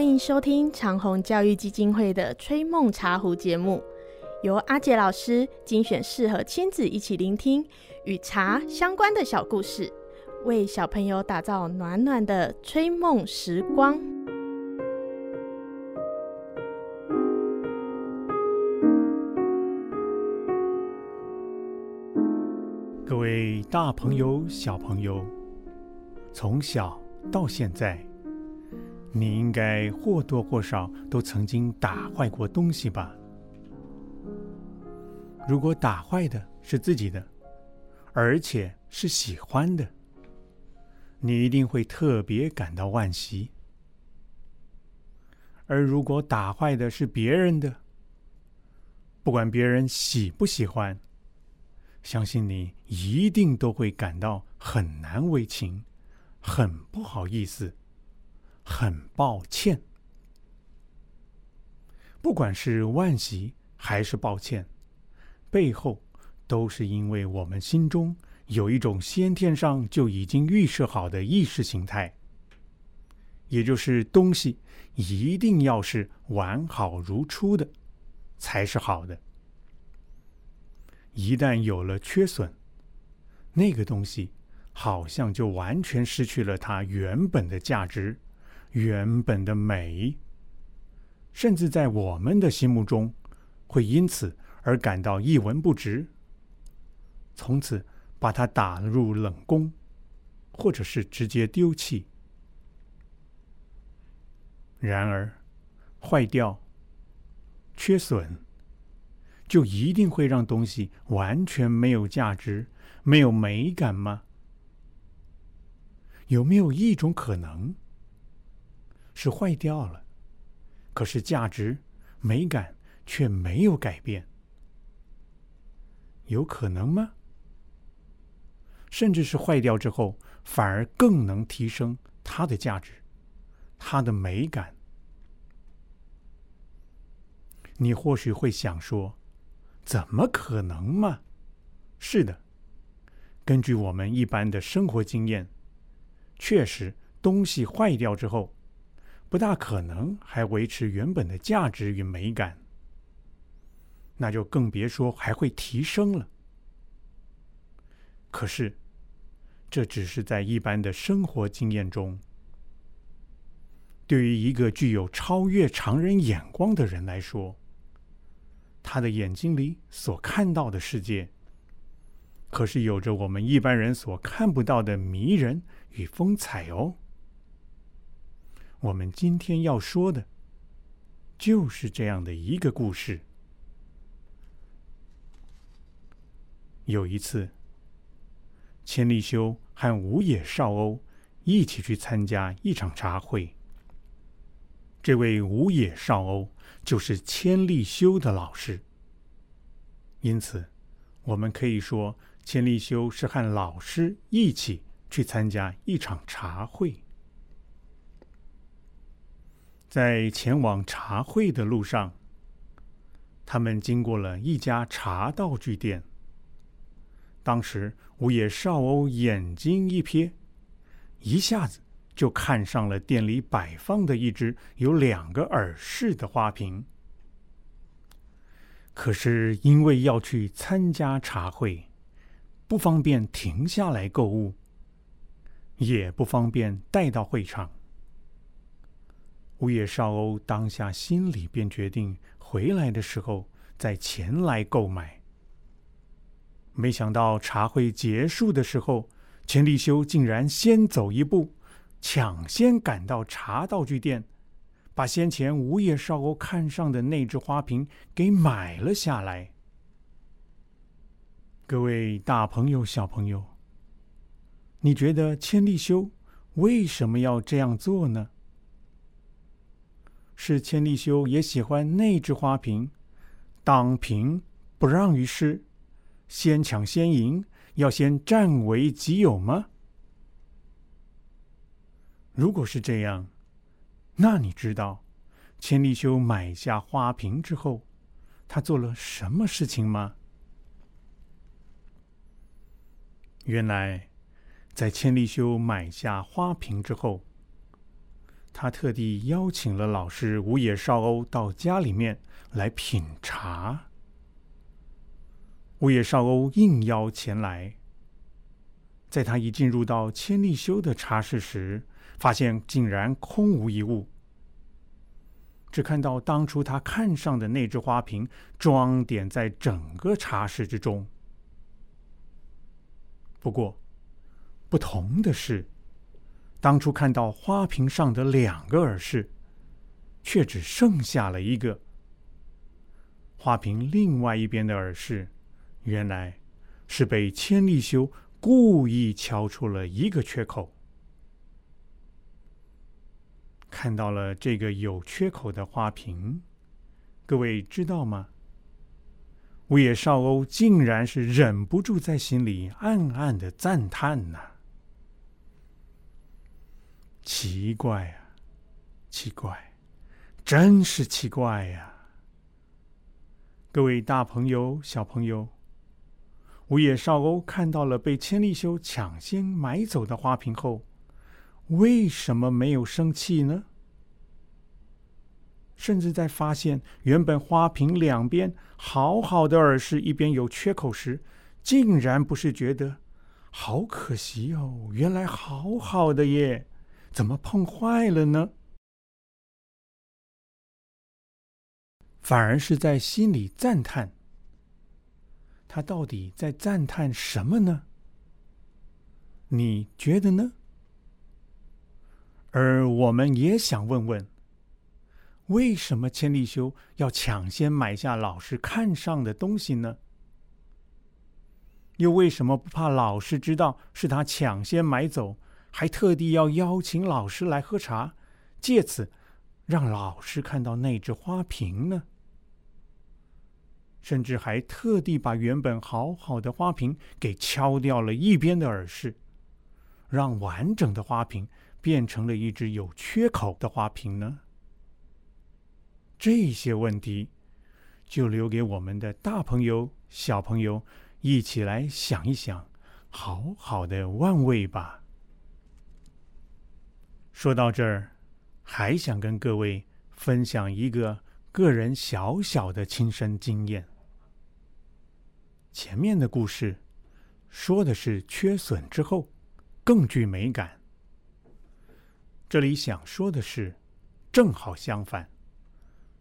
欢迎收听长虹教育基金会的《吹梦茶壶》节目，由阿杰老师精选适合亲子一起聆听与茶相关的小故事，为小朋友打造暖暖的吹梦时光。各位大朋友、小朋友，从小到现在，你应该或多或少都曾经打坏过东西吧？如果打坏的是自己的，而且是喜欢的，你一定会特别感到惋惜；而如果打坏的是别人的，不管别人喜不喜欢，相信你一定都会感到很难为情，很不好意思，很抱歉。不管是惋惜还是抱歉，背后都是因为我们心中有一种先天上就已经预设好的意识形态，也就是东西一定要是完好如初的，才是好的。一旦有了缺损，那个东西好像就完全失去了它原本的价值、原本的美，甚至在我们的心目中，会因此而感到一文不值，从此把它打入冷宫，或者是直接丢弃。然而，坏掉、缺损。就一定会让东西完全没有价值、没有美感吗？有没有一种可能是坏掉了，可是价值、美感却没有改变？有可能吗？甚至是坏掉之后，反而更能提升它的价值、它的美感？你或许会想说。怎么可能嘛？是的，根据我们一般的生活经验，确实东西坏掉之后，不大可能还维持原本的价值与美感，那就更别说还会提升了。可是，这只是在一般的生活经验中，对于一个具有超越常人眼光的人来说。他的眼睛里所看到的世界，可是有着我们一般人所看不到的迷人与风采哦。我们今天要说的，就是这样的一个故事。有一次，千利休和五野少欧一起去参加一场茶会。这位五野少欧。就是千利休的老师，因此，我们可以说千利休是和老师一起去参加一场茶会。在前往茶会的路上，他们经过了一家茶道具店。当时，五野少欧眼睛一瞥，一下子。就看上了店里摆放的一只有两个耳饰的花瓶。可是因为要去参加茶会，不方便停下来购物，也不方便带到会场。乌野少欧当下心里便决定，回来的时候再前来购买。没想到茶会结束的时候，钱利休竟然先走一步。抢先赶到茶道具店，把先前五野少欧看上的那只花瓶给买了下来。各位大朋友、小朋友，你觉得千利休为什么要这样做呢？是千利休也喜欢那只花瓶，当平不让于师，先抢先赢，要先占为己有吗？如果是这样，那你知道千利休买下花瓶之后，他做了什么事情吗？原来，在千利休买下花瓶之后，他特地邀请了老师五野少欧到家里面来品茶。五野少欧应邀前来，在他一进入到千利休的茶室时，发现竟然空无一物，只看到当初他看上的那只花瓶装点在整个茶室之中。不过，不同的是。当初看到花瓶上的两个耳饰，却只剩下了一个。花瓶另外一边的耳饰，原来是被千利休故意敲出了一个缺口。看到了这个有缺口的花瓶，各位知道吗？五野少欧竟然是忍不住在心里暗暗的赞叹呐。奇怪啊，奇怪，真是奇怪呀！各位大朋友、小朋友，五野少欧看到了被千利休抢先买走的花瓶后，为什么没有生气呢？甚至在发现原本花瓶两边好好的耳饰一边有缺口时，竟然不是觉得好可惜哦，原来好好的耶！怎么碰坏了呢？反而是在心里赞叹。他到底在赞叹什么呢？你觉得呢？而我们也想问问：为什么千利休要抢先买下老师看上的东西呢？又为什么不怕老师知道是他抢先买走？还特地要邀请老师来喝茶，借此让老师看到那只花瓶呢。甚至还特地把原本好好的花瓶给敲掉了一边的耳饰，让完整的花瓶变成了一只有缺口的花瓶呢。这些问题就留给我们的大朋友、小朋友一起来想一想，好好的万味吧。说到这儿，还想跟各位分享一个个人小小的亲身经验。前面的故事说的是缺损之后更具美感，这里想说的是正好相反，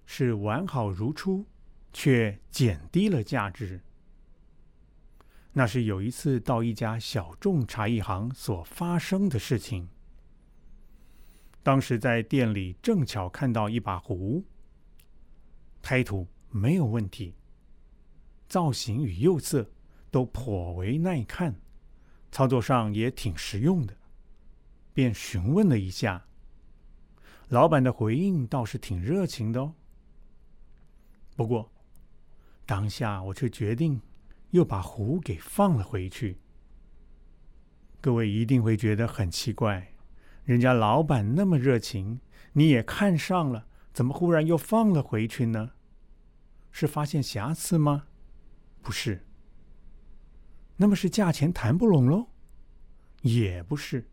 是完好如初却减低了价值。那是有一次到一家小众茶艺行所发生的事情。当时在店里正巧看到一把壶，胎土没有问题，造型与釉色都颇为耐看，操作上也挺实用的，便询问了一下。老板的回应倒是挺热情的哦。不过，当下我却决定又把壶给放了回去。各位一定会觉得很奇怪。人家老板那么热情，你也看上了，怎么忽然又放了回去呢？是发现瑕疵吗？不是。那么是价钱谈不拢喽？也不是。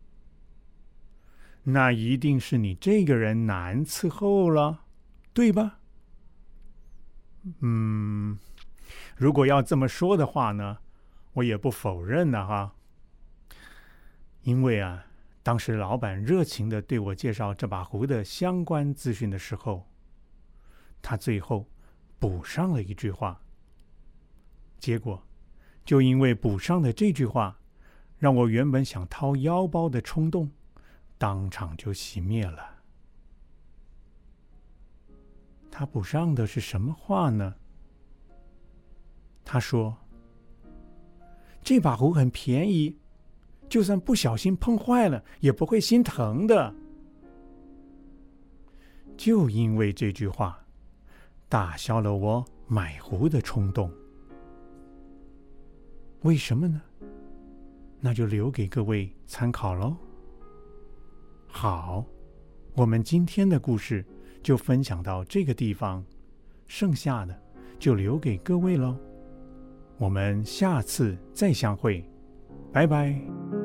那一定是你这个人难伺候了，对吧？嗯，如果要这么说的话呢，我也不否认了哈。因为啊。当时老板热情的对我介绍这把壶的相关资讯的时候，他最后补上了一句话。结果，就因为补上的这句话，让我原本想掏腰包的冲动，当场就熄灭了。他补上的是什么话呢？他说：“这把壶很便宜。”就算不小心碰坏了，也不会心疼的。就因为这句话，打消了我买壶的冲动。为什么呢？那就留给各位参考喽。好，我们今天的故事就分享到这个地方，剩下的就留给各位喽。我们下次再相会，拜拜。